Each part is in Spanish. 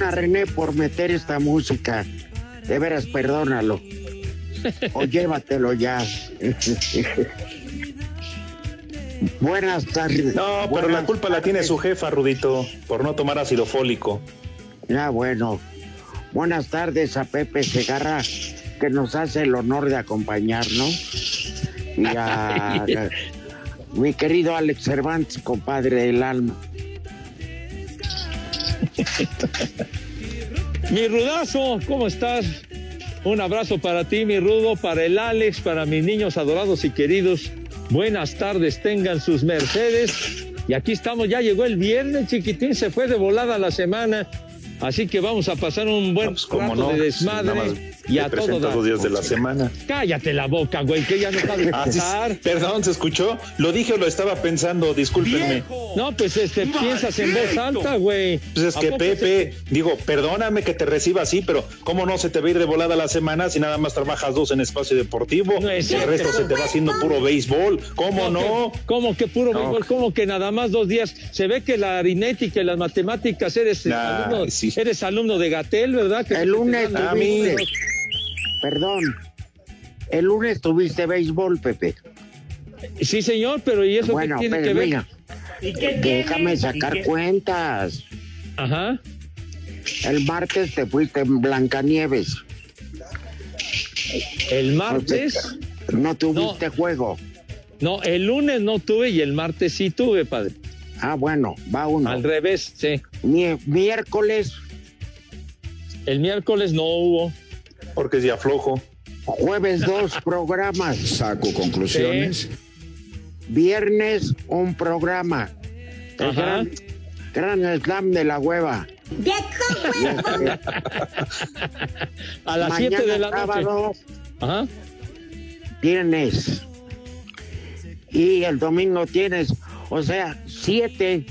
Perdona a René por meter esta música. De veras, perdónalo. O llévatelo ya. Buenas tardes. No, pero la culpa la tiene su jefa, Rudito, por no tomar ácido fólico. Ya, bueno. Buenas tardes a Pepe Segarra, que nos hace el honor de acompañarnos. Y a, a mi querido Alex Cervantes, compadre del alma. Mi rudazo, ¿cómo estás? Un abrazo para ti, mi rudo, para el Alex, para mis niños adorados y queridos. Buenas tardes, tengan sus mercedes. Y aquí estamos, ya llegó el viernes, chiquitín, se fue de volada la semana. Así que vamos a pasar un buen No, pues, rato no, de desmadre y a te todo presentas dar. los días de la semana. Cállate la boca, güey, que ya no sabes Ah, pensar. perdón, ¿se escuchó? Lo dije o lo estaba pensando, discúlpenme. No, pues este, piensas en voz alta, güey. Pues es ¿A que Pepe, digo, perdóname que te reciba así, pero ¿cómo no se te va a ir de volada la semana si nada más trabajas dos en espacio deportivo? No es y el resto se te va haciendo puro béisbol. ¿Cómo no? que- ¿Cómo que puro No. béisbol? ¿Cómo que nada más dos días? Se ve que la aritmética y las matemáticas eres, Nah, alumno, sí. eres alumno de Gatel, ¿verdad? Que El lunes. Perdón. El lunes tuviste béisbol, Pepe. Sí, señor, pero ¿y eso Bueno, qué tiene pero que ver? mira, déjame sacar cuentas. Ajá. El martes te fuiste en Blancanieves. El martes, No tuviste juego. no, el lunes no tuve y el martes sí tuve, padre. Ah, bueno, va uno. Al revés, sí. Mi- miércoles, El miércoles no hubo. Porque es día flojo. jueves dos programas. Saco conclusiones. Viernes un programa. El Ajá. gran, gran slam de la hueva. Este, A las mañana 7 de la noche. sábado Ajá. tienes. Y el domingo tienes. O sea, siete.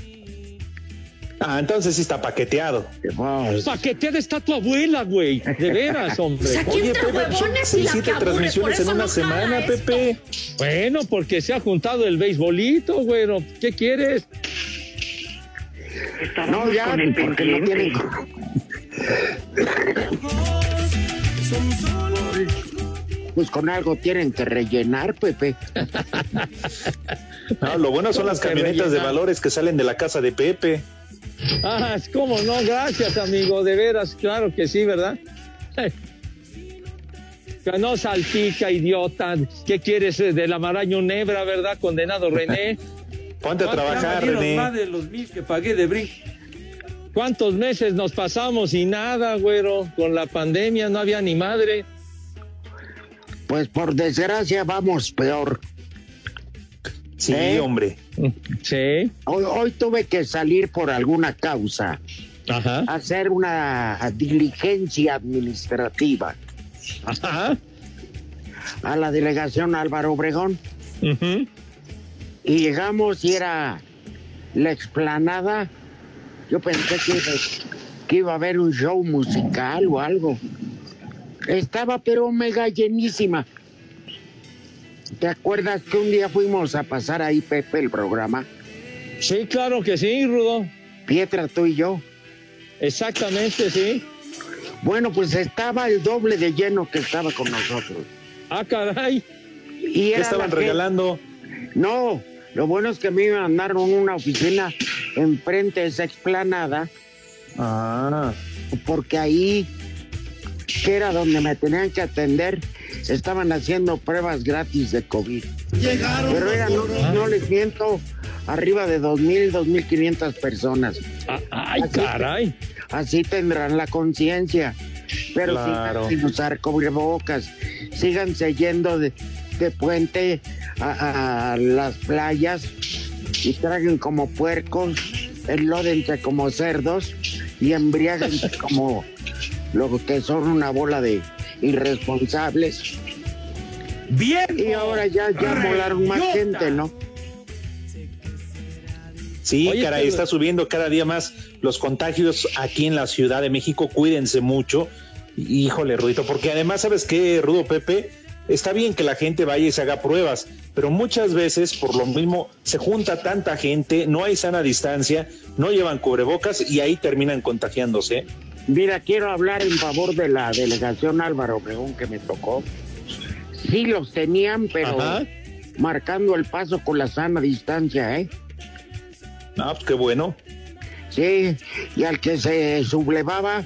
Ah, entonces sí está paqueteado. Pues, Paqueteada está tu abuela, güey. De veras, hombre. Oye, Pepe, son seis, siete transmisiones en una semana, Pepe. Bueno, porque se ha juntado el beisbolito, güero. ¿Qué quieres? no, ya, porque no tienen. Pues con algo tienen que rellenar, Pepe. No, lo bueno son las camionetas de valores que salen de la casa de Pepe. Ah, cómo no, gracias, amigo, de veras, claro que sí, ¿verdad? Que no salpica, idiota. ¿Qué quieres eh, de la maraña nebra, verdad, condenado René? Ponte a Ya trabajar, valieron más René. de los mil que pagué de brinco. ¿Cuántos meses nos pasamos y nada, güero? Con la pandemia no había ni madre. Pues por desgracia vamos peor. Sí, ¿Eh? hombre. Sí. Hoy, hoy tuve que salir por alguna causa, Ajá. a hacer una diligencia administrativa Ajá. a la delegación Álvaro Obregón y llegamos y era la explanada. Yo pensé que iba, que iba a haber un show musical o algo. Estaba pero mega llenísima. ¿Te acuerdas que un día fuimos a pasar ahí, Pepe, el programa? Sí, claro que sí, Rudo. Pietra, tú y yo. Exactamente, sí. Bueno, pues estaba el doble de lleno que estaba con nosotros. Ah, caray. Y ¿Qué estaban regalando? No, lo bueno es que a mí me mandaron una oficina enfrente de esa explanada, Ah, porque ahí, que era donde me tenían que atender, estaban haciendo pruebas gratis de COVID. Pero era, no, no les miento, arriba de 2.000, 2.500 personas. Ah, Ay, Así- caray. Así tendrán la conciencia. Pero Claro. sigan sin usar cubrebocas, síganse yendo de, de puente a, a las playas y traguen como puercos, enlódense como cerdos y embriáguense como lo que son una bola de irresponsables. Bien. Y ahora ya, ya molaron más gente, ¿no? sí, Oye, caray, pero- está subiendo cada día más los contagios aquí en la Ciudad de México. Cuídense mucho. Híjole, Rudito, porque además, ¿sabes qué, Rudo Pepe? Está bien que la gente vaya y se haga pruebas, pero muchas veces, por lo mismo, se junta tanta gente, no hay sana distancia, no llevan cubrebocas y ahí terminan contagiándose. Mira, quiero hablar en favor de la delegación Álvaro Obregón que me tocó. Sí los tenían, pero Ajá. marcando el paso con la sana distancia, ¿eh? Ah, pues qué bueno. Sí, y al que se sublevaba,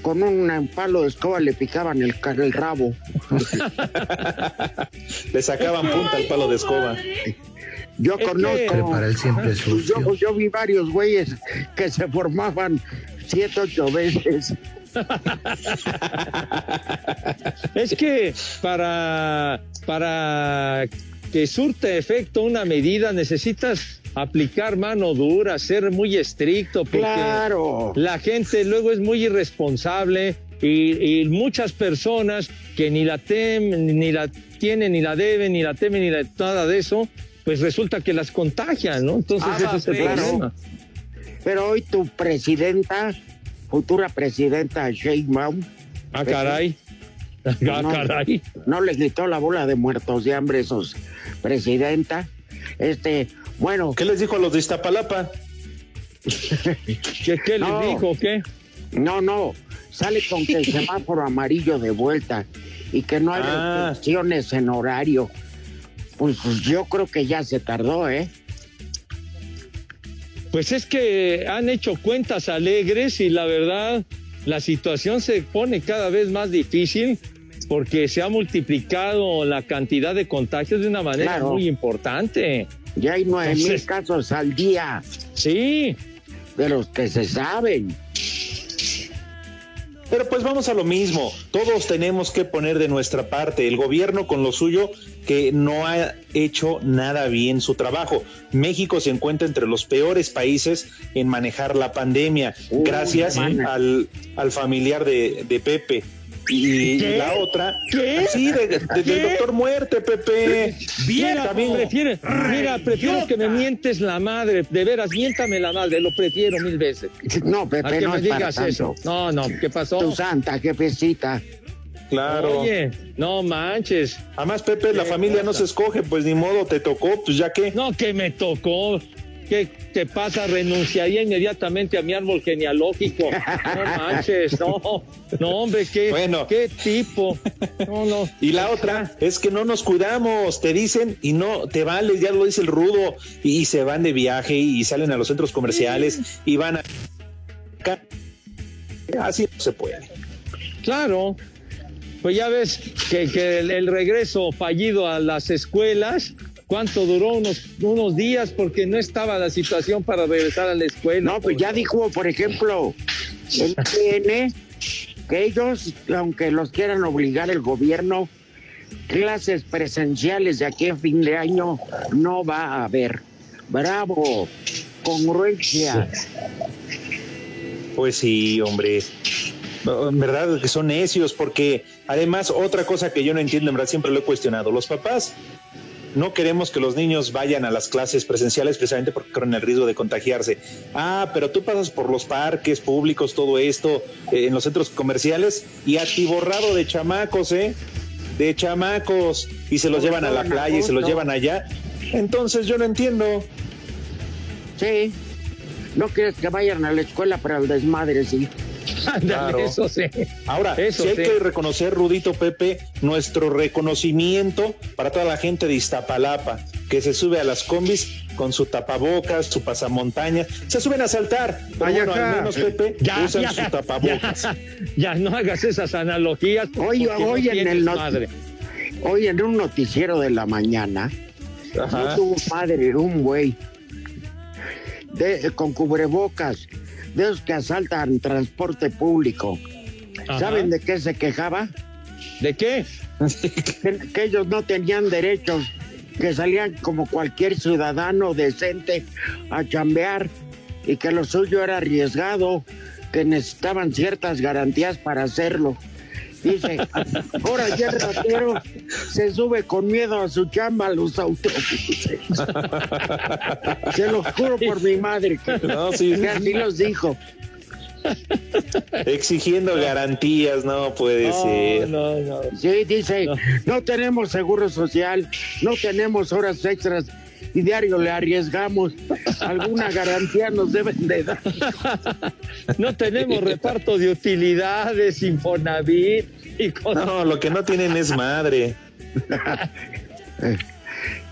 con un palo de escoba le picaban el, el rabo. Le sacaban punta al palo de escoba. Yo Es conozco, Para él siempre sucio. yo, yo vi varios güeyes que se formaban siete, ocho veces. Es que para, para que surte efecto una medida necesitas aplicar mano dura, ser muy estricto, porque Claro. la gente luego es muy irresponsable y, y muchas personas que ni la temen, ni la tienen, ni la deben, ni la temen, ni la, nada de eso, pues resulta que las contagian, ¿no? Entonces Ah, ese es el claro. problema. Pero hoy tu presidenta, futura presidenta Sheinbaum, Ah, caray. Ah, No. caray. no les gritó la bola de muertos de hambre esos presidenta. Este, bueno, ¿Qué les dijo a los de Iztapalapa? ¿Qué, qué les dijo? ¿Qué? no, no, sale con que el semáforo amarillo de vuelta y que no hay Ah. restricciones en horario. Pues yo creo que ya se tardó, ¿eh? Pues es que han hecho cuentas alegres y la verdad la situación se pone cada vez más difícil porque se ha multiplicado la cantidad de contagios de una manera Claro. muy importante. Ya hay nueve mil casos al día Sí, de los que se saben. Pero pues vamos a lo mismo, todos tenemos que poner de nuestra parte, el gobierno con lo suyo que no ha hecho nada bien su trabajo. México se encuentra entre los peores países en manejar la pandemia, Uy, gracias al, al familiar de, de Pepe. Y ¿Qué? la otra, ¿Qué? sí, de- de- ¿Qué? del doctor Muerte, Pepe. mira, también prefiere, mira, prefiero que me mientes la madre, de veras, miéntame la madre, lo prefiero mil veces. No, Pepe, que no me es para digas tanto. eso. No, no, ¿qué pasó? Tu santa jefecita. Claro. Oye, no manches. Además, Pepe, la ¿Qué familia no se escoge, pues ni modo, te tocó, pues ya que. No, que me tocó. ¿Qué te pasa? Renunciaría inmediatamente a mi árbol genealógico. No manches, no. No, hombre, qué, Bueno. qué tipo. No, no. Y la otra es que no nos cuidamos, te dicen y no, te vales, ya lo dice el rudo, y, se van de viaje y salen a los centros comerciales y van a... Así no se puede. Claro. Pues ya ves que, que el, el regreso fallido a las escuelas, ¿cuánto duró? Unos, unos días porque no estaba la situación para regresar a la escuela. No, pues ya dijo, por ejemplo, el TN que ellos, aunque los quieran obligar el gobierno, clases presenciales de aquí a fin de año no va a haber. Bravo, congruencia. Pues sí, hombre. En verdad que son necios, porque además otra cosa que yo no entiendo, en verdad siempre lo he cuestionado, los papás no queremos que los niños vayan a las clases presenciales precisamente porque corren el riesgo de contagiarse. Ah, pero tú pasas por los parques públicos, todo esto, eh, en los centros comerciales y atiborrado de chamacos, ¿eh? De chamacos y se los llevan a la playa y se los llevan allá. Entonces yo no entiendo. Sí. No quieres que vayan a la escuela para el desmadre, sí. Claro. Eso sí. Ahora, Eso sí hay sí. que reconocer, Rudito Pepe, nuestro reconocimiento para toda la gente de Iztapalapa, que se sube a las combis con su tapabocas, su pasamontañas, se suben a saltar, pero bueno, al menos Pepe Ya, usan ya, su tapabocas. ya, ya no hagas esas analogías. Hoy, no hoy en el madre. hoy en un noticiero de la mañana, Ajá. no tuvo madre un güey de, con cubrebocas, de esos que asaltan transporte público. Ajá. ¿Saben de qué se quejaba? ¿De qué? Que, que ellos no tenían derechos, que salían como cualquier ciudadano decente a chambear y que lo suyo era arriesgado, que necesitaban ciertas garantías para hacerlo. Dice, ahora ya el ratero se sube con miedo a su chamba a los autobuses. Se lo juro por mi madre que, No, sí. que así los dijo. Exigiendo garantías, no puede No, ser. no, no. Sí, dice, No. no. tenemos seguro social, no tenemos horas extras y diario le arriesgamos. Alguna garantía nos deben de dar. No tenemos reparto de utilidades, Infonavit y cosas. No, lo que no tienen es madre.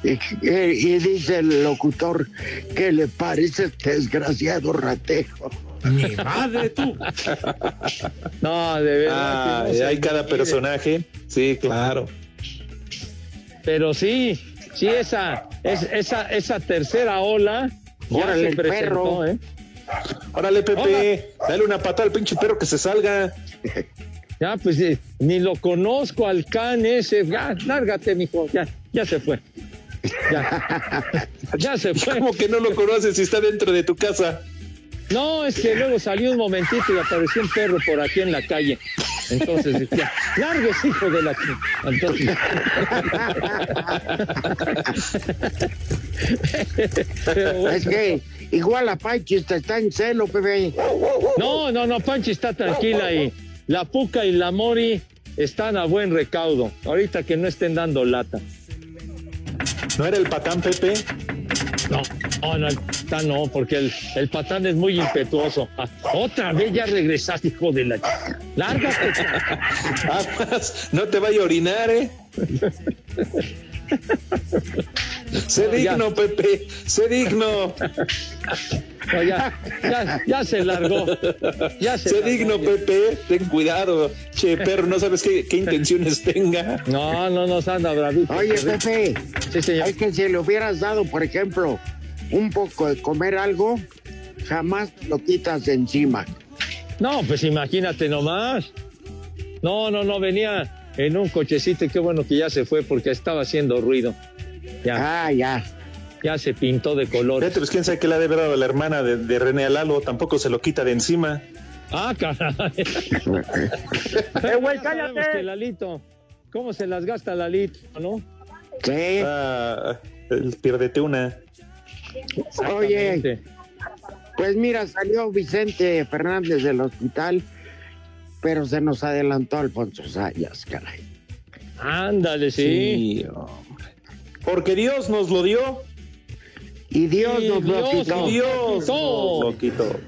Y, y- y dice el locutor que le parece este desgraciado ratero. Mi madre, tú. No, de verdad. Ah, no hay cada personaje. Sí, claro. Pero sí, sí, esa, es, esa, esa tercera ola ya Órale, se el presentó, perro. ¿eh? Órale, Pepe, dale una patada al pinche perro que se salga. Ya, pues eh, ni lo conozco al can ese. Ya, lárgate, mijo. Ya, ya se fue. Ya, ya se fue. ¿Cómo que no lo conoces si está dentro de tu casa? No, es que luego salió un momentito y apareció un perro por aquí en la calle. Entonces, ya, largues, hijo de la Entonces, bueno. Es que igual la Panchis está en celo, Pepe. No, no, no, Panchi está tranquila y la Puca y la Mori están a buen recaudo. Ahorita que no estén dando lata. ¿No era el patán, Pepe? No, no, no, el patán no, porque el, el patán es muy impetuoso. Ah, otra vez ya regresaste, hijo de la ch- Lárgate. No te vaya a orinar, ¿eh? sé No, ya. digno, Pepe, sé digno. No, ya, ya, ya se largó. Ya se Sé largó. digno, Pepe, ten cuidado. Che, perro, no sabes qué, qué intenciones tenga. No, no nos anda bravito. Oye, Pepe, Sí, señor. es que si le hubieras dado, por ejemplo, un poco de comer algo, jamás lo quitas de encima. No, pues imagínate nomás. No, no, no, venía en un cochecito y qué bueno que ya se fue porque estaba haciendo ruido. Ya, Ah, ya. ya se pintó de color. Fíjate, pues quién sabe qué le ha de dado a la hermana de, de René Alalo, tampoco se lo quita de encima. Ah, caray. ¡Eh, güey, cállate! Lalito, ¿cómo se las gasta Lalito, no? Sí, Ah, el piérdete una. Oye, pues mira, salió Vicente Fernández del hospital, pero se nos adelantó Alfonso Sayas, caray. Ándale, sí. hombre. Porque Dios nos lo dio. Y Dios Y nos lo Dios quitó. nos- Dios quitó. nos lo quitó.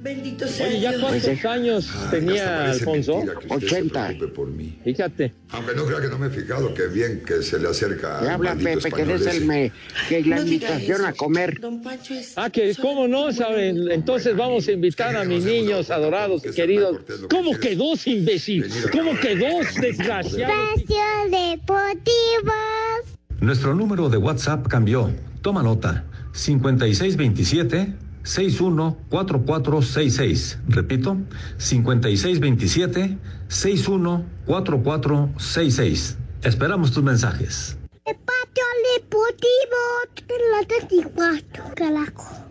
Bendito sea Oye, ¿ya cuántos años tenía Alfonso? 80. por mí. Fíjate. Aunque no crea que no me he fijado que bien que se le acerca Le habla Pepe, que des el me, que la No invitación a comer. Don Pancho es Ah, que cómo no, saben. Entonces vamos a invitar a mis niños adorados y queridos. ¿Cómo que dos, imbécil? ¿Cómo que dos, desgraciados? Espacio Deportivo. Nuestro número de WhatsApp cambió. Toma nota. 5627 614466. Repito, 5627 614466. Esperamos tus mensajes. Patio deportivo en la 34, carajo.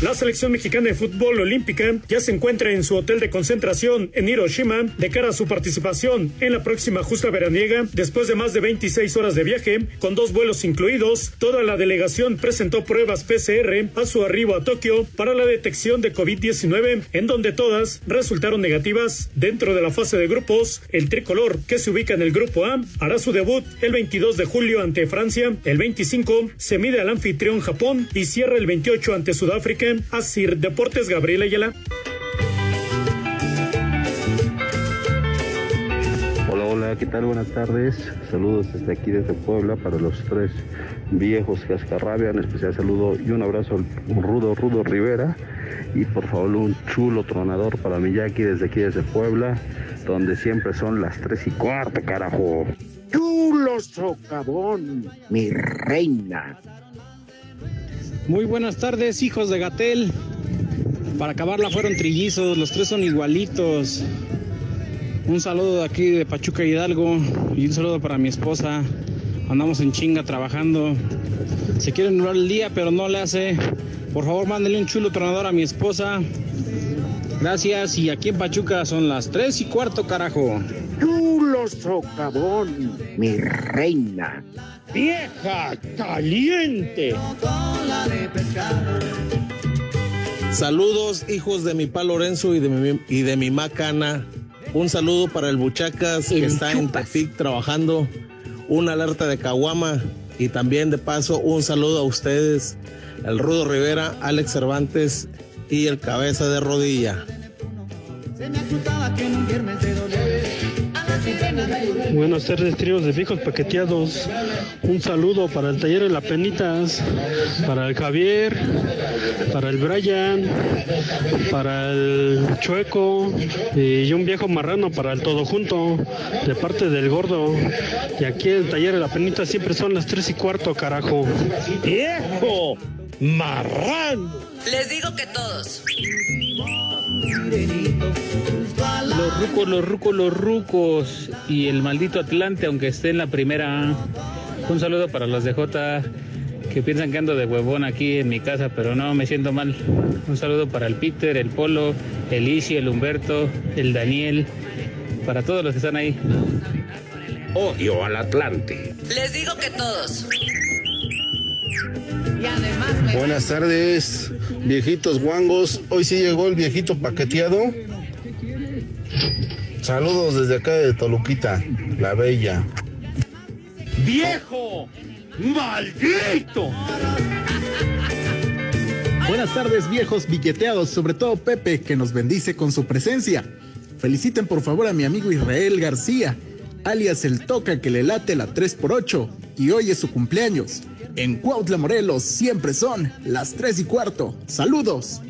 La selección mexicana de fútbol olímpica ya se encuentra en su hotel de concentración en Hiroshima de cara a su participación en la próxima justa veraniega. Después de más de 26 horas de viaje, con dos vuelos incluidos, toda la delegación presentó pruebas PCR a su arribo a Tokio para la detección de COVID-19, en donde todas resultaron negativas. Dentro de la fase de grupos, el tricolor, que se ubica en el grupo A, hará su debut el 22 de julio ante Francia. El 25 se mide al anfitrión Japón y cierra el 28 ante Sudáfrica. Asir Deportes Gabriel Ayala. Hola, hola, ¿qué tal? Buenas tardes. Saludos desde aquí, desde Puebla, para los tres viejos que ascarrabian. En especial saludo y un abrazo al Rudo Rudo Rivera. Y por favor, un chulo tronador para Miyaki desde aquí, desde Puebla, donde siempre son las tres y cuarto, carajo. Chulo socavón, mi reina. Muy buenas tardes, hijos de Gatel. Para acabarla fueron trillizos, los tres son igualitos. Un saludo de aquí de Pachuca Hidalgo y un saludo para mi esposa. Andamos en chinga trabajando. Se quiere durar el día, pero no le hace. Por favor, mándele un chulo tronador a mi esposa. Gracias. Y aquí en Pachuca son las tres y cuarto, carajo. Chulo socavón, mi reina. ¡Vieja caliente! Saludos, hijos de mi pa Lorenzo y de mi, y de mi macana. Un saludo para el Buchacas que está en Tepic trabajando. Una alerta de Caguama. Y también de paso, un saludo a ustedes, el Rudo Rivera, Alex Cervantes y el Cabeza de Rodilla. Buenas tardes, tríos de viejos paqueteados. Un saludo para el taller de la Penitas, para el Javier, para el Brian, para el Chueco y un viejo marrano para el todo junto, de parte del gordo. Y aquí el taller de la Penitas siempre son las tres y cuarto, carajo. ¡Viejo! ¡Marrano! Les digo que todos. Los rucos, los rucos, los rucos. Y el maldito Atlante, aunque esté en la primera. Un saludo para los de J que piensan que ando de huevón aquí en mi casa, pero no, me siento mal. Un saludo para el Peter, el Polo, el Ishi, el Humberto, el Daniel, para todos los que están ahí. Odio al Atlante. Les digo que todos. Buenas tardes, viejitos guangos. Hoy sí llegó el viejito paqueteado. Saludos desde acá de Toluquita, la bella. ¡Viejo! ¡Maldito! Buenas tardes, viejos biqueteados, sobre todo Pepe, que nos bendice con su presencia. Feliciten por favor a mi amigo Israel García, alias el Toca que le late la 3x8, y hoy es su cumpleaños. En Cuautla, Morelos, siempre son las 3 y cuarto. ¡Saludos!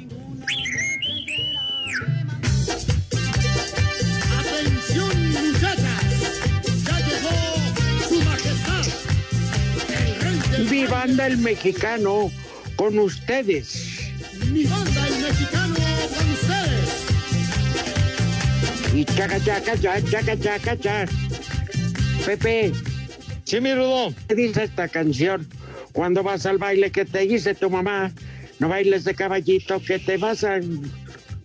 Mi banda el mexicano con ustedes. Mi banda el mexicano con ustedes. Y chaca, chaca, chaca, chaca, chaca, chaca. Pepe. Sí, mi Rudo. ¿Qué dice esta canción? Cuando vas al baile que te dice tu mamá, no bailes de caballito, que te vas a...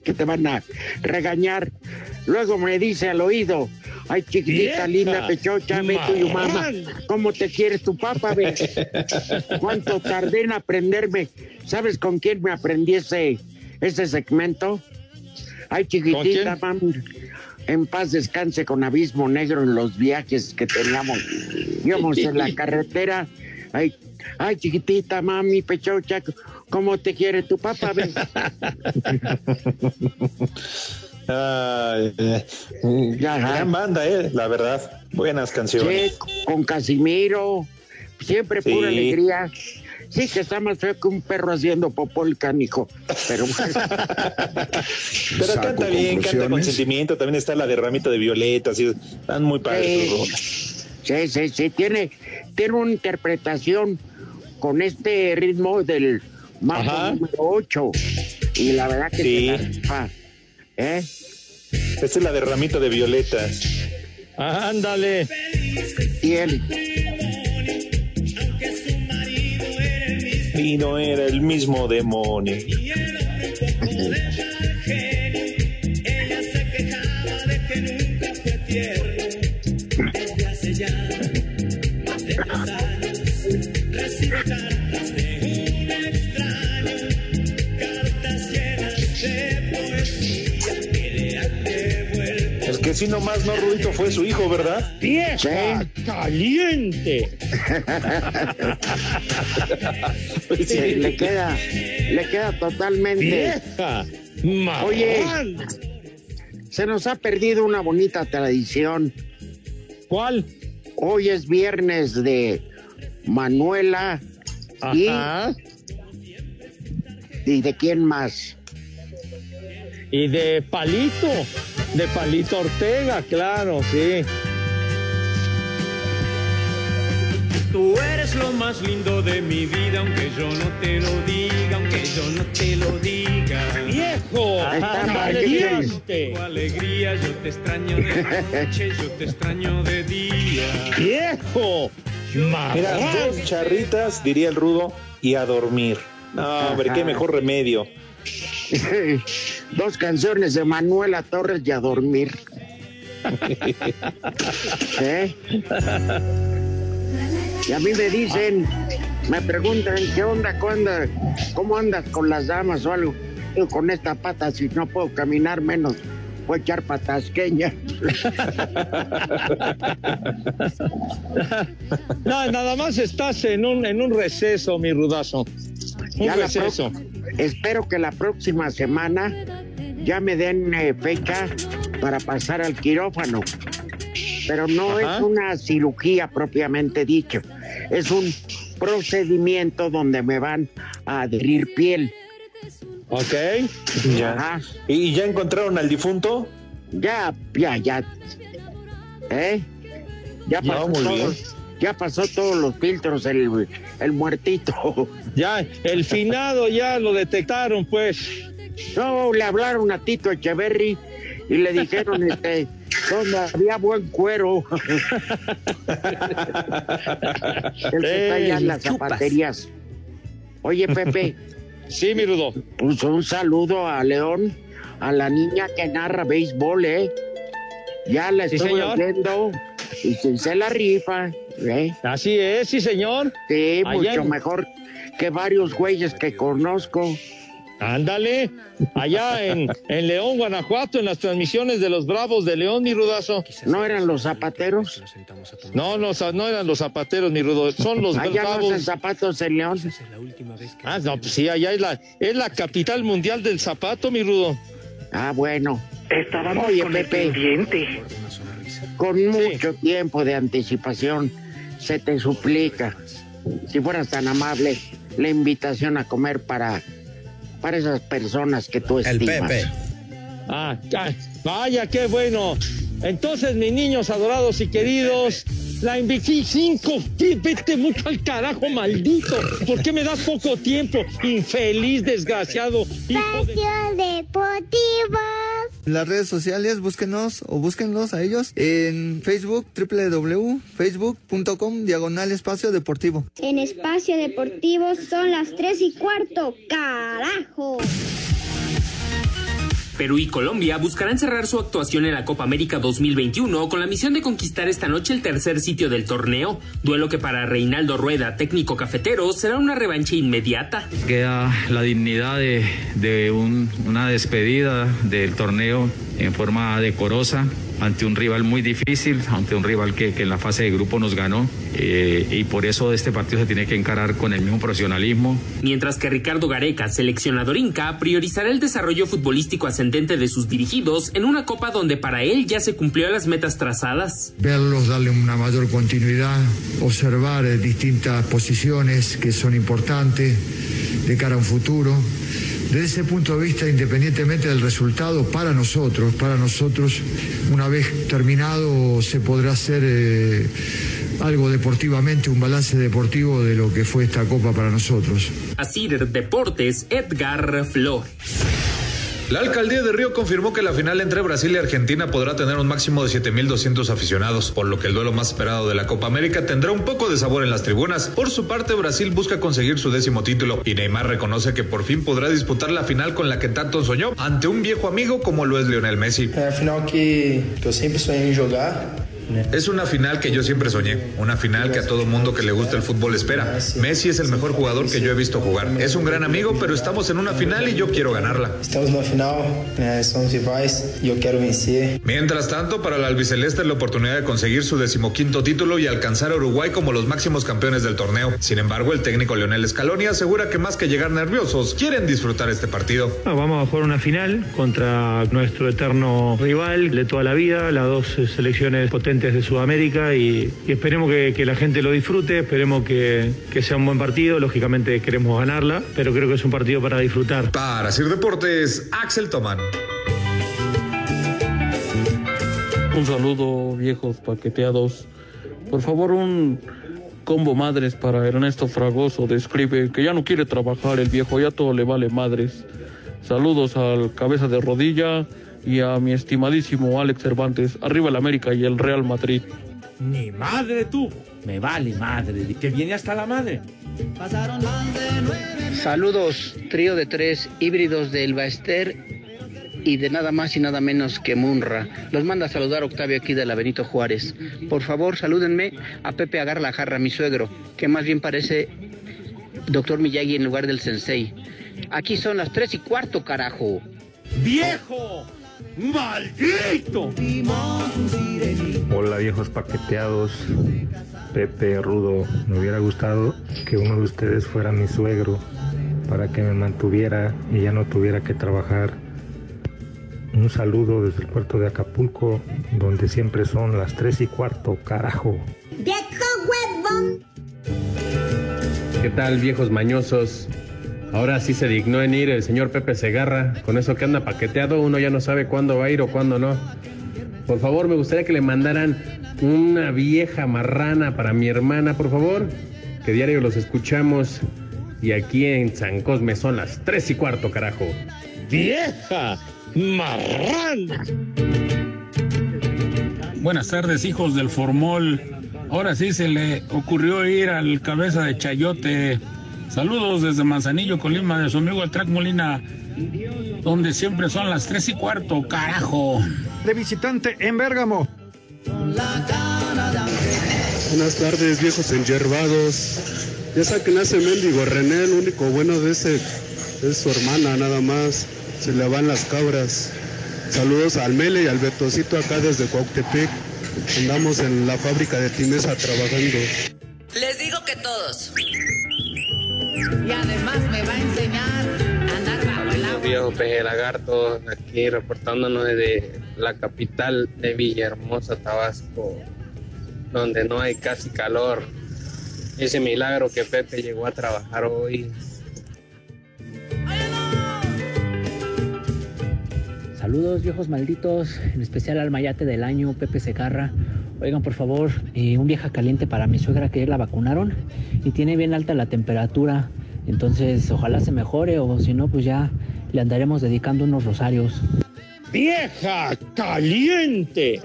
que te van a regañar. Luego me dice al oído, ay chiquitita, linda, pechocha, ve tu mamá. ¿cómo te quieres tu papá? Ve? ¿Cuánto tardé en aprenderme? ¿Sabes con quién me aprendí ese, ese segmento? Ay chiquitita, mami. En paz descanse con abismo negro en los viajes que teníamos. Íbamos en la carretera. Ay, ay, chiquitita, mami, pechocha, ¿cómo te quiere tu papá? Ve? Ay, eh, gran banda, eh, la verdad. Buenas canciones. Sí, con Casimiro. Siempre pura alegría. Sí, que está más feo que un perro haciendo popó el cánico. Pero Pero canta bien, canta con sentimiento. También está la de Ramito de Violeta, así. Están muy padres Sí. sus. Sí, sí, sí, tiene, tiene una interpretación con este ritmo del Ajá. número 8. Y la verdad que Sí. se la rifa, ¿eh? Esta es la de Ramito de Violetas. Ándale. Y él. Y no era el mismo demonio. El que sí nomás no Rudito fue su hijo, ¿verdad? ¡Vieja! ¡Caliente! Sí, le queda, le queda totalmente. ¡Vieja! Oye, marrana. se nos ha perdido una bonita tradición. ¿Cuál? Hoy es viernes de Manuela y, Ajá. y de quién más. Y de Palito, de Palito Ortega, claro, sí. Tú eres lo más lindo de mi vida, aunque yo no te lo diga, aunque yo no te lo diga. ¡Viejo! Ahí está, ¡Caliente! Tu alegría, yo te extraño de noche, yo te extraño de día. ¡Viejo! Mira, dos charritas, diría el rudo, y a dormir. No, hombre, qué mejor remedio. Dos canciones de Manuela Torres y a dormir. ¿Eh? Y a mí me dicen, me preguntan, ¿qué onda? ¿Cómo andas, cómo andas con las damas o algo? Yo con esta pata, si no puedo caminar menos, voy a echar patasqueña. No, nada más estás en un, en un receso, mi rudazo. Ya la receso. pro- espero que la próxima semana ya me den eh, fecha para pasar al quirófano. Pero no Ajá. es una cirugía propiamente dicho. Es un procedimiento donde me van a adherir piel. ¿Ok? Ya. Ajá. ¿Y ya encontraron al difunto? Ya, ya, ya. ¿Eh? Ya Ya, pasó, muy todo- bien. Ya pasó todos los filtros el, el muertito. Ya, el finado ya lo detectaron, pues. No, le hablaron a Tito Echeverry y le dijeron este, donde había buen cuero. El que está allá en las chupas. zapaterías. Oye, Pepe, Sí, mi rudo. pues un saludo a León, a la niña que narra béisbol, ¿eh? Ya la Sí, estoy oyendo y se la rifa, ¿eh? Así es, sí, señor. Sí, Allá mucho en- mejor que varios güeyes que conozco. Ándale. Allá en, en León, Guanajuato, en las transmisiones de los Bravos de León, mi rudazo. ¿No eran los zapateros? No, no, no eran los zapateros, mi rudo. Son los Allá Bravos. zapatos en León. Ah, no, pues sí, allá es la, es la capital mundial del zapato, mi rudo. Ah, bueno. Estábamos Oye, con el pendiente. Con mucho tiempo de anticipación, se te suplica, si fueras tan amable, la invitación a comer para, para esas personas que tú El estimas. Pepe. Ah, ah, vaya, qué bueno. Entonces, mis niños adorados y queridos, la invité cinco. Sí, Vete mucho al carajo, maldito. ¿Por qué me das poco tiempo? Infeliz, desgraciado. De... Espacio Deportivo. Las redes sociales, búsquenos o búsquenlos a ellos en Facebook, www.facebook.com, diagonal espacio deportivo. En Espacio Deportivo son las tres y cuarto. ¡Carajo! Perú y Colombia buscarán cerrar su actuación en la Copa América 2021 con la misión de conquistar esta noche el tercer sitio del torneo, duelo que para Reinaldo Rueda, técnico cafetero, será una revancha inmediata. Queda la dignidad de, de un- una despedida del torneo en forma decorosa ante un rival muy difícil, ante un rival que, que en la fase de grupo nos ganó eh, y por eso este partido se tiene que encarar con el mismo profesionalismo, Mientras que Ricardo Gareca, seleccionador Inca, priorizará el desarrollo futbolístico ascendente de sus dirigidos en una copa donde para él ya se cumplió las metas trazadas. verlos, darle una mayor continuidad, observar eh, distintas posiciones que son importantes de cara a un futuro. Desde ese punto de vista, independientemente del resultado, para nosotros, para nosotros, una vez terminado, se podrá hacer eh, algo deportivamente, un balance deportivo de lo que fue esta Copa para nosotros. Así Deportes, Edgar Flores. La alcaldía de Río confirmó que la final entre Brasil y Argentina podrá tener un máximo de 7.200 aficionados, por lo que el duelo más esperado de la Copa América tendrá un poco de sabor en las tribunas. Por su parte, Brasil busca conseguir su décimo título y Neymar reconoce que por fin podrá disputar la final con la que tanto soñó ante un viejo amigo como lo es Lionel Messi. É a final que, que eu sempre sonhei em jogar. Es una final que yo siempre soñé, una final que a todo mundo que le gusta el fútbol espera. Messi es el mejor jugador que yo he visto jugar. Es un gran amigo, pero estamos en una final y yo quiero ganarla. Estamos na final, né, somos rivais e eu quero vencer. Mientras tanto, para el albiceleste la oportunidad de conseguir su decimoquinto título y alcanzar a Uruguay como los máximos campeones del torneo. Sin embargo, el técnico Leonel Scaloni asegura que más que llegar nerviosos, quieren disfrutar este partido. Vamos a jugar una final contra nuestro eterno rival de toda la vida, las dos selecciones potentes de Sudamérica y, y esperemos que, que la gente lo disfrute, esperemos que, que sea un buen partido, lógicamente queremos ganarla, pero creo que es un partido para disfrutar. Para Sir Deportes, Axel Toman. Un saludo, viejos paqueteados. Por favor, un combo madres para Ernesto Fragoso. Describe que ya no quiere trabajar el viejo, ya todo le vale madres. Saludos al cabeza de rodilla y a mi estimadísimo Alex Cervantes. Arriba el América y el Real Madrid. Ni madre tú. Me vale madre. Que viene hasta la madre. Saludos, trío de tres híbridos del Baester y de nada más y nada menos que Munra. Los manda a saludar Octavio aquí de la Benito Juárez. Por favor, salúdenme a Pepe Agar la Jarra, mi suegro, que más bien parece doctor Miyagi en lugar del sensei. Aquí son las tres y cuarto, carajo. ¡Viejo! ¡Maldito! Hola viejos paqueteados, Pepe, Rudo, me hubiera gustado que uno de ustedes fuera mi suegro para que me mantuviera y ya no tuviera que trabajar. Un saludo desde el puerto de Acapulco, donde siempre son las tres y cuarto, carajo. ¿Qué tal, viejos mañosos? Ahora sí se dignó en ir el señor Pepe Segarra. Con eso que anda paqueteado, uno ya no sabe cuándo va a ir o cuándo no. Por favor, me gustaría que le mandaran una vieja marrana para mi hermana, por favor. Que diario los escuchamos. Y aquí en San Cosme son las tres y cuarto, carajo. ¡Vieja! ¡Marrana! Buenas tardes, hijos del Formol. Ahora sí se le ocurrió ir al cabeza de Chayote. Saludos desde Manzanillo, Colima, de su amigo el Track Molina, donde siempre son las tres y cuarto, carajo. De visitante en Bérgamo. Buenas tardes, viejos enyerbados. Ya saquen a ese mendigo René, el único bueno de ese es su hermana, nada más. Se le van las cabras. Saludos al Mele y al Betocito acá desde Cuauhtepec. Andamos en la fábrica de Timesa trabajando. Les digo que todos. Y además me va a enseñar a andar bajo el agua. Viejo peje lagarto, aquí reportándonos desde la capital de Villahermosa, Tabasco, donde no hay casi calor. Ese milagro que Pepe llegó a trabajar hoy. Saludos viejos malditos, en especial al mayate del año, Pepe Segarra. Oigan, por favor, eh, un vieja caliente para mi suegra que la vacunaron y tiene bien alta la temperatura. Entonces, ojalá se mejore o si no, pues ya le andaremos dedicando unos rosarios. ¡Vieja caliente!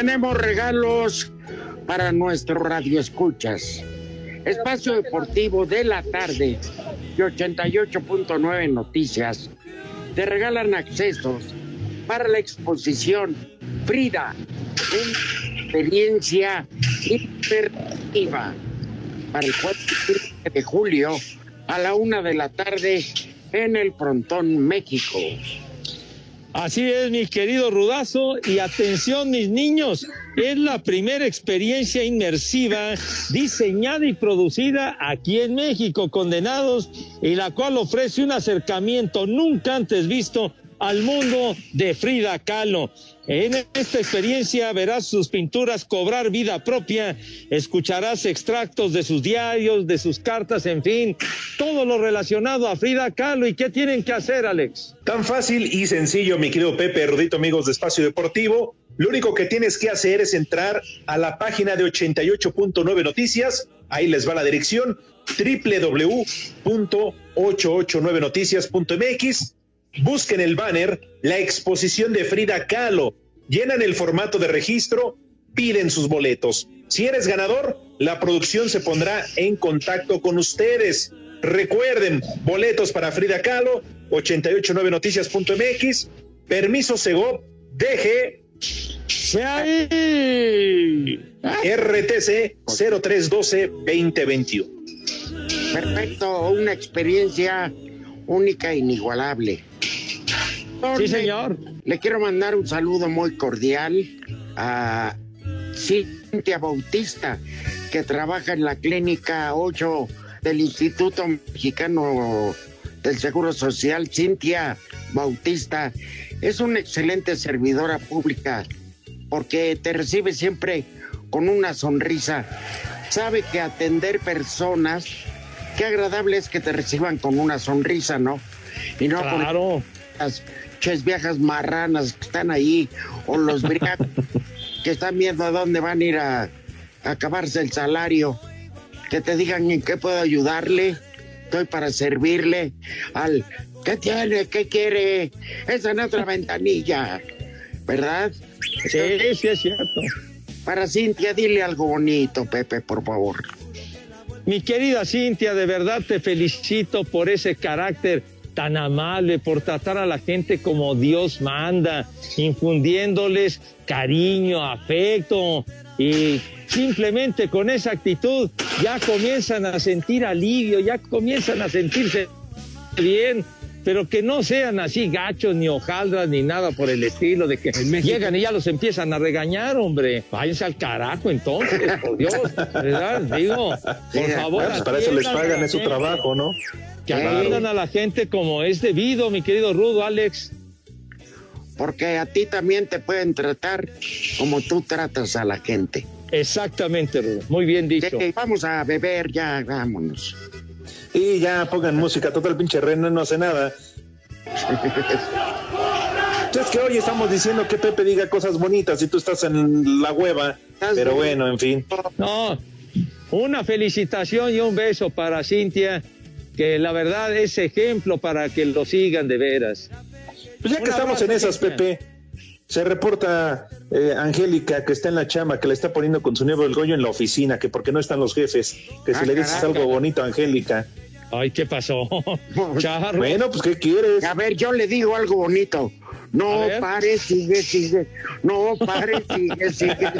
Tenemos regalos para nuestros radioescuchas. Espacio Deportivo de la tarde de 88.9 Noticias. Te regalan accesos para la exposición Frida, una experiencia interactiva para el 4 de julio a la una de la tarde en el Frontón México. Así es, mi querido Rudazo, y atención, mis niños, es la primera experiencia inmersiva diseñada y producida aquí en México, condenados, y la cual ofrece un acercamiento nunca antes visto al mundo de Frida Kahlo. En esta experiencia verás sus pinturas cobrar vida propia, escucharás extractos de sus diarios, de sus cartas, en fin, todo lo relacionado a Frida Kahlo. ¿Y qué tienen que hacer, Alex? Tan fácil y sencillo, mi querido Pepe, Rudito, amigos de Espacio Deportivo. Lo único que tienes que hacer es entrar a la página de 88.9 Noticias. Ahí les va la dirección www.889noticias.mx. Busquen el banner, la exposición de Frida Kahlo. Llenan el formato de registro, piden sus boletos. Si eres ganador, la producción se pondrá en contacto con ustedes. Recuerden, boletos para Frida Kahlo, 889noticias.mx, permiso Segov, DG RTC 0312-2021. Perfecto, una experiencia única e inigualable. Sí, señor. Le quiero mandar un saludo muy cordial a Cintia Bautista, que trabaja en la clínica 8 del Instituto Mexicano del Seguro Social. Cintia Bautista es una excelente servidora pública porque te recibe siempre con una sonrisa. Sabe que atender personas, qué agradable es que te reciban con una sonrisa, ¿no? Y no con las ches viejas marranas que están ahí o los briagos que están viendo a dónde van a ir a, a acabarse el salario. Que te digan en qué puedo ayudarle. Estoy para servirle al ¿Qué tiene? ¿Qué quiere? Esa en otra ventanilla, ¿verdad? Sí, sí, es cierto. Para Cintia, dile algo bonito, Pepe, por favor. Mi querida Cintia, de verdad te felicito por ese carácter tan amable, por tratar a la gente como Dios manda, infundiéndoles cariño, afecto y simplemente con esa actitud ya comienzan a sentir alivio, ya comienzan a sentirse bien pero que no sean así gachos, ni hojaldras, ni nada por el estilo, de que llegan y ya los empiezan a regañar, hombre. Váyanse al carajo entonces, por Dios, ¿verdad? Digo, por favor. Pues para eso les pagan, es su trabajo, ¿no? Que atiendan a la gente como es debido, mi querido Rudo, Alex. Porque a ti también te pueden tratar como tú tratas a la gente. Exactamente, Rudo. Muy bien dicho. vamos a beber ya, vámonos. Y ya pongan música, total pinche René no hace nada. es que hoy estamos diciendo que Pepe diga cosas bonitas y tú estás en la hueva. Pero bueno, en fin. No, una felicitación y un beso para Cintia, que la verdad es ejemplo para que lo sigan de veras. Pues ya que estamos en esas, Pepe, se reporta eh, Angélica que está en la chama, que le está poniendo con su nuevo el Goyo en la oficina, que porque no están los jefes, que si ah, le dices algo bonito a Angélica. Ay, ¿qué pasó? Bueno, pues ¿qué quieres? A ver, yo le digo algo bonito. No pare, sigue, sigue. No pare, sigue, sigue.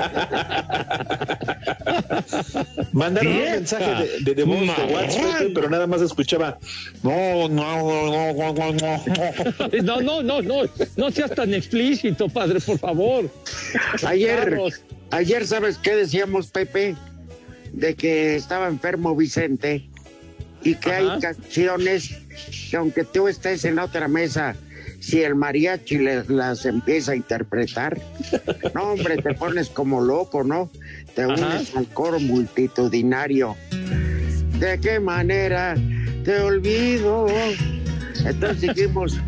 Mandaron un mensaje de, de, de voz de WhatsApp, pero nada más escuchaba. No, no, no, no, no, no. No, no, no, no. No seas tan explícito, padre, por favor. Ayer, ayer, ¿sabes qué decíamos, Pepe? De que estaba enfermo Vicente y que hay canciones que aunque tú estés en otra mesa si el mariachi las empieza a interpretar, no, hombre, te pones como loco, ¿no? Te unes al coro multitudinario. ¿De qué manera te olvido? Entonces dijimos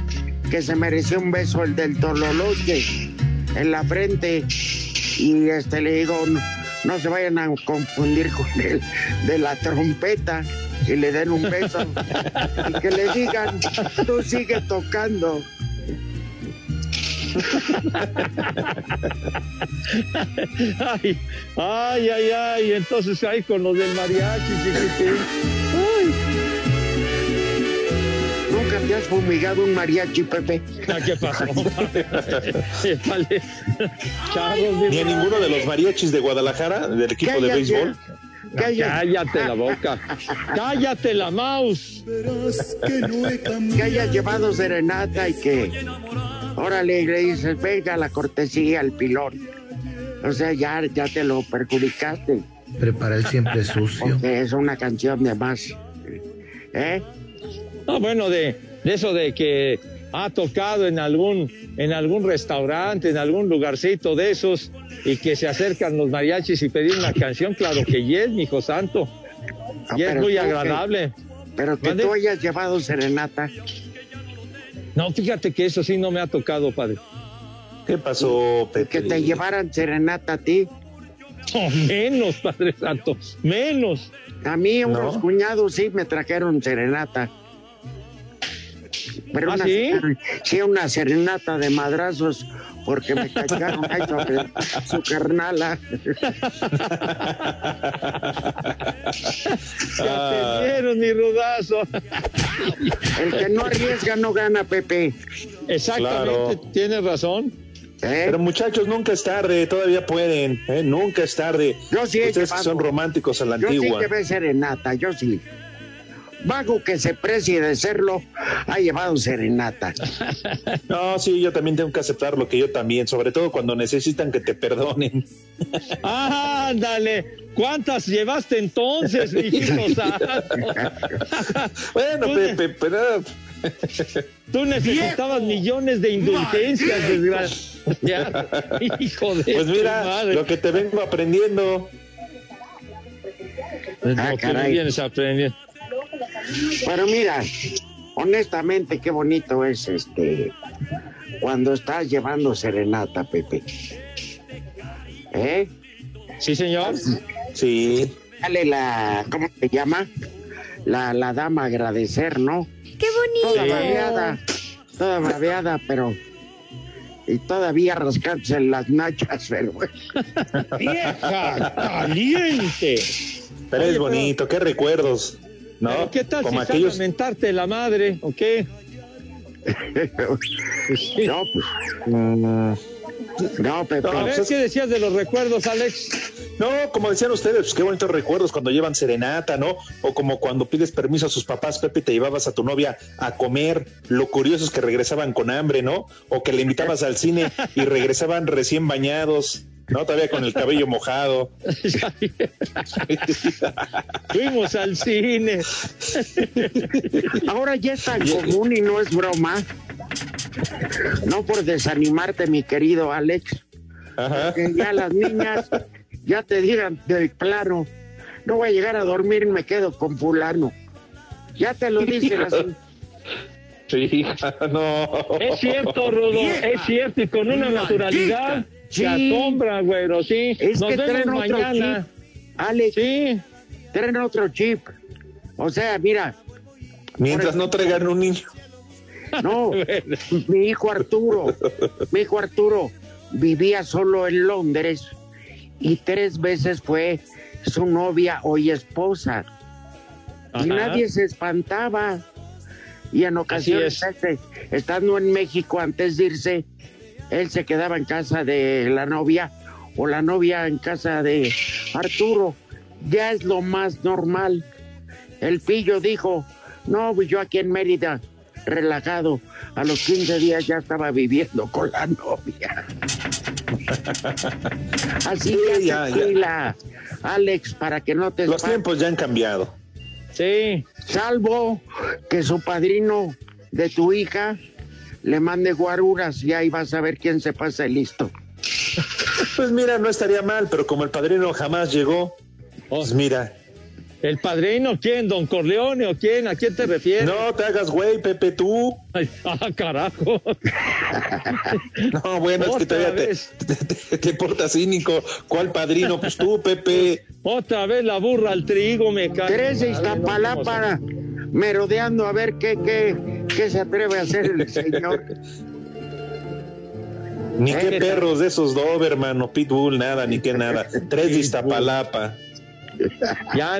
que se mereció un beso el del Tololoche en la frente y este le digo, no, se vayan a confundir con el de la trompeta y le den un beso y que le digan, tú sigue tocando ay, ay, ay, ay, entonces ahí con los del mariachi, Ay. ¿Nunca te has fumigado un mariachi, Pepe? Ah, ¿Qué pasó? Ni a ninguno de los mariachis de Guadalajara, del equipo de béisbol. Cállate la boca. Cállate la mouse. Que haya llevado serenata y que Órale, le dices, venga la cortesía, el pilón. O sea, ya, ya te lo perjudicaste. Prepara el siempre sucio. es una canción de más. ¿Eh? No, bueno, de, de eso de que ha tocado en algún en algún restaurante, en algún lugarcito de esos, y que se acercan los mariachis y pedir una canción, claro que yes, mi hijo santo. y es muy agradable. pero que tú hayas llevado serenata. No, fíjate que eso sí no me ha tocado, padre. ¿Qué pasó, Pepe? Que te llevaran serenata a ti. menos, Padre Santo, menos. A mí unos cuñados sí me trajeron serenata. Pero ¿Ah, una, sí? sí, una serenata de madrazos porque me cacharon ahí sobre su carnala. Ya te dieron mi rudazo. El que no arriesga no gana, Pepe. Exactamente, tienes razón. Pero muchachos, nunca es tarde, todavía pueden, ¿eh? nunca es tarde. Yo sí he Ustedes que llevado. son románticos a la Yo sí antigua. llevé serenata, yo sí. Vago que se precie de serlo, ha llevado serenata. No, sí, yo también tengo que aceptar lo que yo también, sobre todo cuando necesitan que te perdonen. Ándale, ¿cuántas llevaste entonces, mijito bueno, Pepe, pero Tú necesitabas millones de indulgencias, desgraciado. Hijo de pues mira, madre. lo que te vengo aprendiendo. Lo Ah, que caray. me vienes aprendiendo. Pero mira, honestamente, qué bonito es este cuando estás llevando serenata, Pepe. ¿Eh? Sí, señor. Sí. Dale la, ¿cómo se llama? La, la dama agradecer, ¿no? ¡Qué Toda bonito! babeada, toda babeada, pero... Y todavía rascarse las nachas, pero bueno. ¡Vieja caliente! Pero Oye, es pero- bonito, qué recuerdos, ¿no? ¿Pero ¿Qué tal Como si aquellos. a mentarte la madre, o qué? No, pues, no, Pepe. A ver, ¿qué decías de los recuerdos, Alex? No, como decían ustedes, pues qué bonitos recuerdos cuando llevan serenata, ¿no? O como cuando pides permiso a sus papás, Pepe, te llevabas a tu novia a comer. Lo curioso es que regresaban con hambre, ¿no? O que le invitabas al cine y regresaban recién bañados, ¿no? Todavía con el cabello mojado. Fuimos al cine. Ahora ya es tan común y no es broma. No por desanimarte, mi querido Alex. Que ya las niñas ya te digan de claro, no voy a llegar a dormir y me quedo con fulano. Ya te lo dicen así. Sí, hija, no. Es cierto, Rudo, es cierto, y con una naturalidad. Se asombra, güero, sí. Es Nos que traen otro mañana. chip, Alex. Sí. Traen otro chip. O sea, mira. Mientras no traigan un niño. No, mi hijo Arturo, mi hijo Arturo vivía solo en Londres y tres veces fue su novia, hoy esposa. Y nadie se espantaba. Y en ocasiones, este, estando en México antes de irse, él se quedaba en casa de la novia o la novia en casa de Arturo. Ya es lo más normal. El pillo dijo, no, pues yo aquí en Mérida, relajado, a los 15 días ya estaba viviendo con la novia. Así Sí, que ya, ya. tranquila, Alex, para que no te Los espantes. tiempos ya han cambiado. Sí. Salvo que su padrino de tu hija le mande guaruras y ahí vas a ver quién se pasa el listo. Pues mira, no estaría mal, pero como el padrino jamás llegó, pues mira. ¿El padrino quién? ¿Don Corleone o quién? ¿A quién te refieres? No te hagas güey, Pepe, tú. Ay, ah, carajo. No, bueno, es que todavía te, te, te- te portas cínico. ¿Cuál padrino? Pues tú, Pepe. Otra vez la burra al trigo, me cae. Tres Iztapalapa merodeando a ver qué, qué, qué se atreve a hacer el señor. Ni qué ¿qué perros de esos Doberman o Pitbull, nada, ni qué nada. Tres de Iztapalapa. Ya,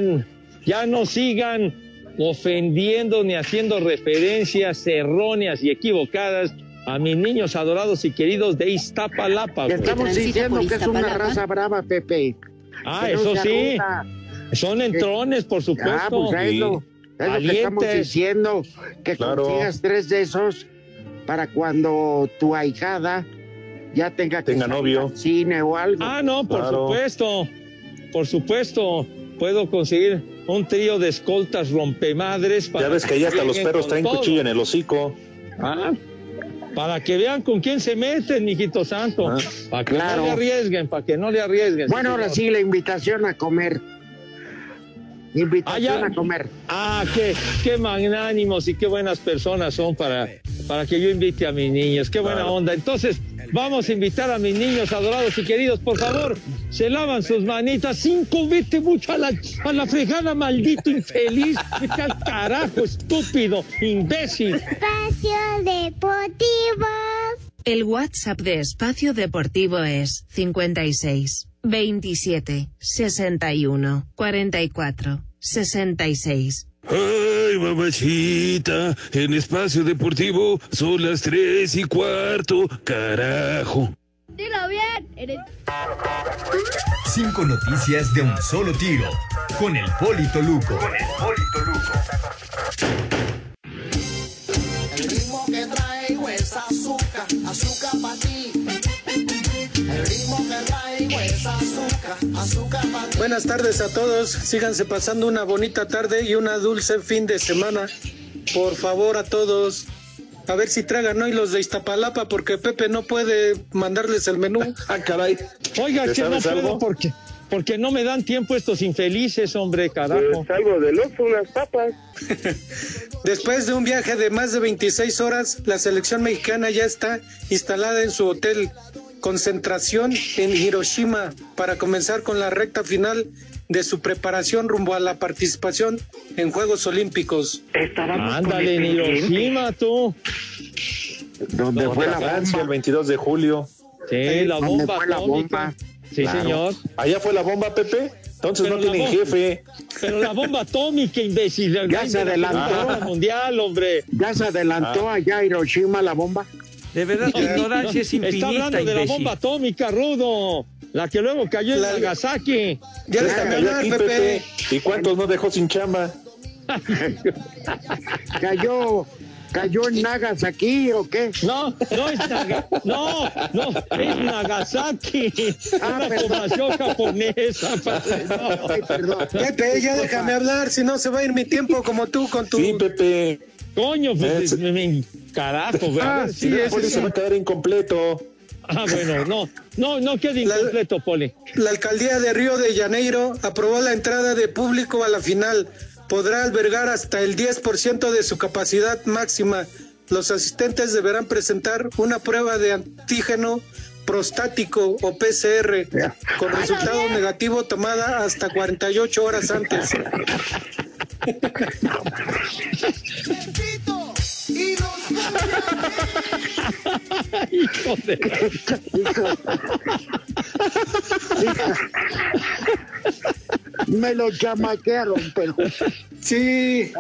ya no sigan ofendiendo ni haciendo referencias erróneas y equivocadas a mis niños adorados y queridos de Iztapalapa. Güey. estamos diciendo que es una raza brava, Pepe. Ah, eso sí. arruga. Son entrones, por supuesto. Ah, pues lo, es lo que estamos diciendo, que Claro. consigas tres de esos para cuando tu ahijada ya tenga que Tenga salir novio. al cine o algo. Ah, no, por Claro. supuesto. Por supuesto. Puedo conseguir un trío de escoltas rompemadres. para Ya ves que allá hasta los perros traen todo. cuchillo en el hocico. Ah, Para que vean con quién se meten, mijito santo. Ah, para que claro. no le arriesguen, para que no le arriesguen. Bueno, ahora sí, la invitación a comer. Invitación Ah, a comer. Ah, qué, qué magnánimos y qué buenas personas son para, para que yo invite a mis niños. Qué buena onda. Entonces, vamos a invitar a mis niños adorados y queridos. Por favor, se lavan sus manitas. Cinco, vete mucho a la, a la fregada, maldito infeliz. Vete al carajo, estúpido, imbécil. Espacio Deportivo. El WhatsApp de Espacio Deportivo es 56 27 61 44 66. Ay, mamachita, en espacio deportivo son las tres y cuarto, carajo. Dilo bien. Eres... Cinco noticias de un solo tiro. Con el Polito Luco. El Buenas tardes a todos. Síganse pasando una bonita tarde y una dulce fin de semana. Por favor a todos. A ver si tragan hoy los de Iztapalapa porque Pepe no puede mandarles el menú. Ah, caray. Oiga, ¿Te que no puedo porque, porque no me dan tiempo estos infelices, hombre, carajo. algo del oso, unas papas. Después de un viaje de más de 26 horas, la selección mexicana ya está instalada en su hotel concentración en Hiroshima para comenzar con la recta final de su preparación rumbo a la participación en Juegos Olímpicos. Ándale, en Hiroshima, tú. Donde fue la Francia, el bomba. 22 de julio. Sí, la ¿Dónde bomba fue la bomba? Sí, Claro. señor. ¿Allá fue la bomba, Pepe? Entonces Pero no tienen bomba- jefe. Pero la bomba atómica, imbécil. Ya se de la adelantó. Mundial, hombre. Ya se adelantó Ah. allá a Hiroshima la bomba. De verdad, tu ignorancia es Está infinita, hablando de la bomba atómica, Rudo. La que luego cayó en La- Nagasaki. Ya deja cayó hablar, aquí, Pepe. Pepe. ¿Y cuántos no dejó sin chamba? Cayó, cayó en Nagasaki o qué? No, no es Naga- no, no, es Nagasaki. Ah, una perdón. población japonesa. padre, no. Ay, perdón. Pepe, ya déjame hablar, si no se va a ir mi tiempo como tú con tu... Sí, Pepe. Coño, pues, Es- me- me- carajo. A Ah, sí, si- ese Poli se va a quedar incompleto. Ah, bueno, no, no, no quede La- incompleto, Poli. La alcaldía de Río de Janeiro aprobó la entrada de público a la final. Podrá albergar hasta el 10% de su capacidad máxima. Los asistentes deberán presentar una prueba de antígeno prostático o PCR con resultado negativo tomada hasta 48 horas antes. Hijo de Me lo chamaquearon, pero Sí,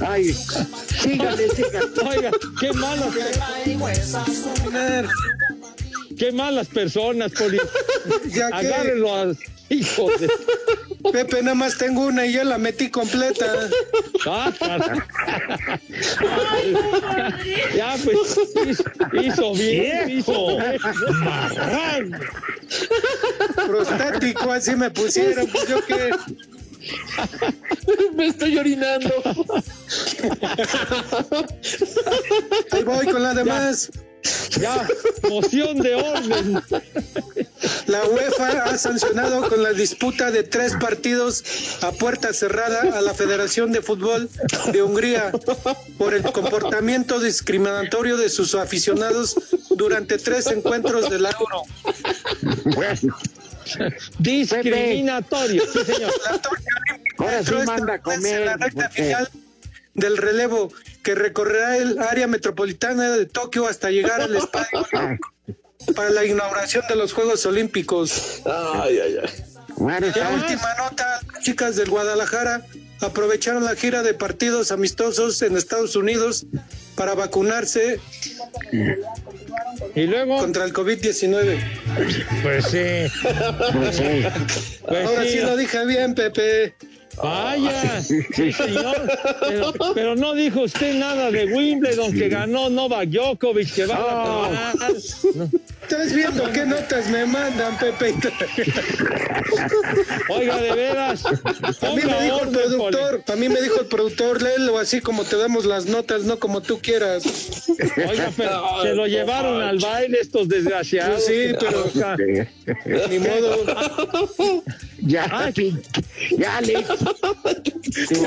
ay, sígale, sígale. Oiga, qué malas, qué malas personas, Poli. Agárrenlo a hijo de. Pepe nada más tengo una y ya la metí completa. Ah, ya, pues, hizo, bien, hizo. Prostático, así me pusieron. Pues yo qué. Me estoy orinando. Ahí voy con la demás. Ya, moción de orden. La UEFA ha sancionado con la disputa de tres partidos a puerta cerrada a la Federación de Fútbol de Hungría por el comportamiento discriminatorio de sus aficionados durante tres encuentros del Euro. Bueno, Discriminatorio, sí, señor. ahora sí manda a en comer. la recta final del relevo que recorrerá el área metropolitana de Tokio hasta llegar al estadio para la inauguración de los Juegos Olímpicos. Ay, ay, ay. Bueno, La última nota, chicas del Guadalajara aprovecharon la gira de partidos amistosos en Estados Unidos para vacunarse Y luego, contra el COVID-19. pues sí. pues sí. Pues Ahora sí, sí lo dije bien, Pepe. Vaya, sí, señor. Pero, pero no dijo usted nada de Wimbledon que ganó Novak Djokovic, que va a ganar. No. Estás viendo qué notas me mandan, Pepe. Oiga, de veras. A mí me dijo el productor, a mí me dijo el productor, léelo así como te damos las notas, no como tú quieras. Oiga, pero se lo llevaron al baile estos desgraciados. Sí, pero ni modo. Ya, ya, le.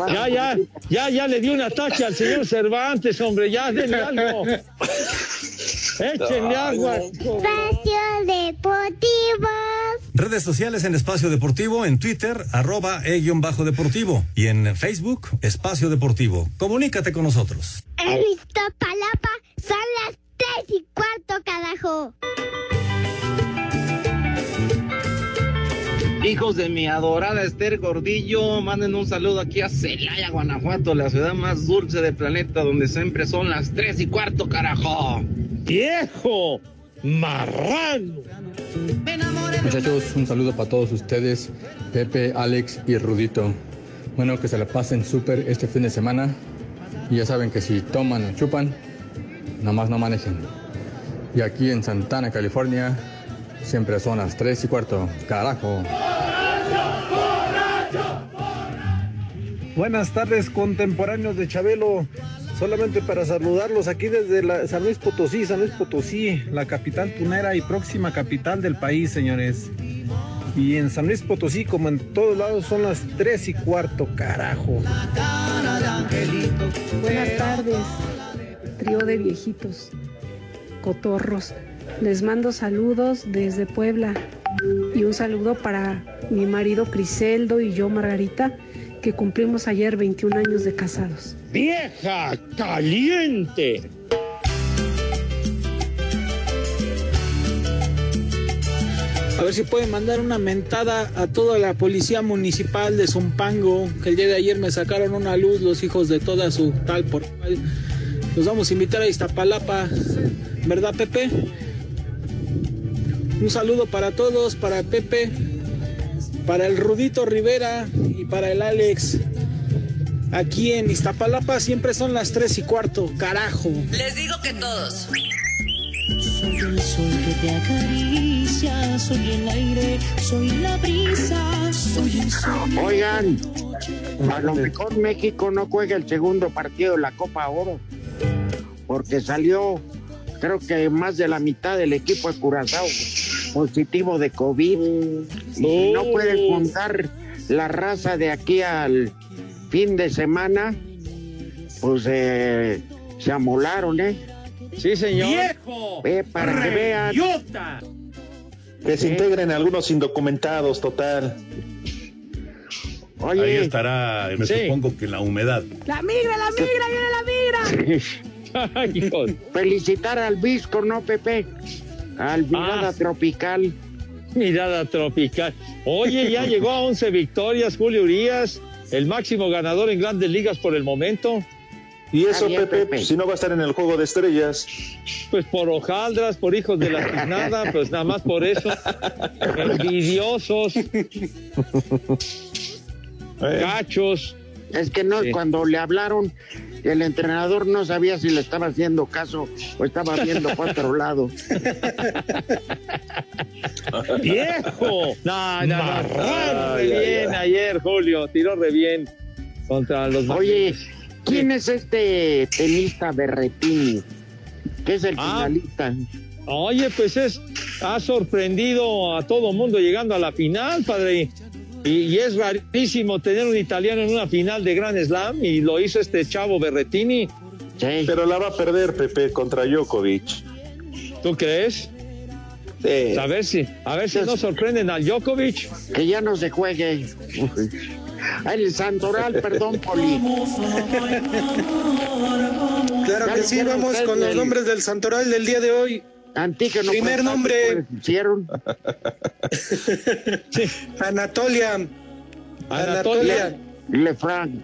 Ya, ya, ya, ya le dio un ataque al señor Cervantes, hombre, ya denle algo. Échenle agua. Espacio Deportivo. Redes sociales en Espacio Deportivo, en Twitter, arroba e-bajo deportivo y en Facebook, Espacio Deportivo. Comunícate con nosotros. En Iztapalapa son las tres y cuarto, carajo. Hijos de mi adorada Esther Gordillo, manden un saludo aquí a Celaya, Guanajuato, la ciudad más dulce del planeta, donde siempre son las tres y cuarto, carajo. ¡Viejo! ¡Marrano! Muchachos, un saludo para todos ustedes, Pepe, Alex y Rudito. Bueno, que se la pasen súper este fin de semana. Y ya saben que si toman o chupan, nomás no manejen. Y aquí en Santana, California, siempre son las 3 y cuarto. Carajo. Buenas tardes, contemporáneos de Chabelo. Solamente para saludarlos aquí desde la- San Luis Potosí, San Luis Potosí, la capital tunera y próxima capital del país, señores. Y en San Luis Potosí, como en todos lados, son las 3 y cuarto, carajo. Buenas tardes, trío de viejitos, cotorros. Les mando saludos desde Puebla y un saludo para mi marido Criseldo y yo, Margarita, que cumplimos ayer 21 años de casados. ¡Vieja caliente! A ver si pueden mandar una mentada a toda la policía municipal de Zumpango, que el día de ayer me sacaron una luz los hijos de toda su tal por cual. Los vamos a invitar a Iztapalapa, ¿verdad Pepe? Un saludo para todos, para Pepe, para el Rudito Rivera y para el Alex. Aquí en Iztapalapa siempre son las tres y cuarto, carajo. Les digo que todos. Soy el sol que te acaricia, soy el aire, soy la brisa, soy el sol. Oigan, a lo mejor México no juega el segundo partido de la Copa Oro, porque salió, creo que más de la mitad del equipo de Curazao positivo de COVID. Y si no pueden juntar la raza de aquí al fin de semana, pues eh, se amolaron, ¿eh? Sí, señor. ¡Viejo! Eh, para que vean. ¡Idiota! Que se integren algunos indocumentados, total. Oye. Ahí estará, me Sí. supongo que la humedad. ¡La migra, la migra, viene la migra! Felicitar al Visco, ¿no, Pepe? Al Mirada Ah. Tropical. Mirada tropical. Oye, ya llegó a 11 victorias Julio Urias, el máximo ganador en grandes ligas por el momento. Y eso, Está bien, Pepe, Pepe. si no va a estar en el juego de estrellas. Pues por hojaldras, por hijos de la tiznada, pues nada más por eso. Envidiosos. Cachos. Es que no, cuando le hablaron, el entrenador no sabía si le estaba haciendo caso o estaba viendo para otro lado. ¡Viejo! No, no, no. Re bien ayer, Julio. Tiró re bien contra los Oye, ¿quién es este tenista Berretini? ¿Qué es el Ah. finalista? Oye, pues es, ha sorprendido a todo mundo llegando a la final, padre. Y, y es rarísimo tener un italiano en una final de Grand Slam y lo hizo este chavo Berretini. Pero la va a perder, Pepe, contra Djokovic. ¿Tú crees? Sí. A ver si, a ver si no sorprenden al Djokovic. Que ya no se juegue. El Santoral, perdón, Poli. Claro que sí, vamos con los nombres del santoral del día de hoy. Antígeno. Primer pues, nombre, Hicieron. Anatolia. Anatolia. Lefranc.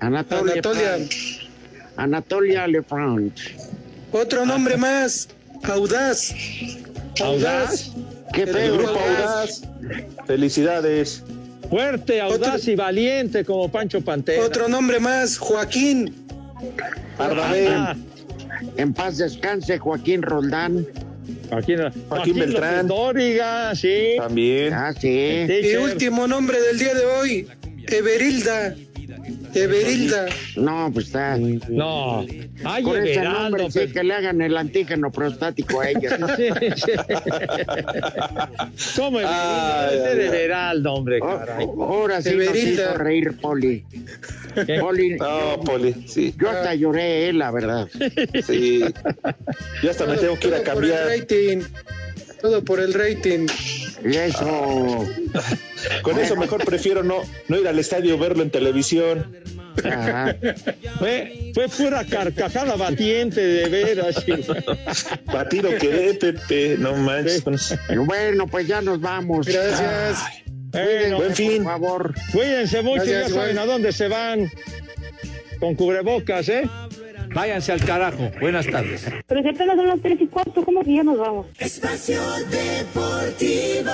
Anatolia. Anatolia. Anatolia Lefranc. Otro nombre más, Audaz. ¿Audaz? Qué El feo. grupo Audaz. Felicidades. Fuerte, audaz y valiente como Pancho Pantera. Otro nombre más, Joaquín. Ah, En paz descanse Joaquín Roldán. Joaquín, Joaquín Beltrán. López Dóriga, sí. También. Ah, sí. Y último nombre del día de hoy, Everilda. Everilda. No, pues está. No. Ay, Con ese Everaldo, nombre, sí, pues. que le hagan el antígeno prostático a ella. Sí, sí. ¿Cómo Ay, Everaldo? ay, Ese ay. Everaldo, hombre, Oh, caray. Ahora sí nos Everilda. hizo reír, Poli. Poli, No, Poli, sí. yo hasta lloré, eh, la verdad. Sí. Yo hasta me tengo que ir a cambiar. Todo por el rating. Y eso. Con eso mejor prefiero no, no ir al estadio verlo en televisión. Ajá. Fue, fue pura carcajada batiente, de veras. Batido quedé, Pepe. No manches. Y Bueno, pues ya nos vamos. Gracias. Bueno, Buen fin. Por favor. cuídense mucho, Gracias, ya saben a dónde se van. Con cubrebocas, ¿eh? Váyanse al carajo. Buenas tardes. Pero si apenas son las tres y cuarto, ¿cómo que ya nos vamos? Espacio Deportivo.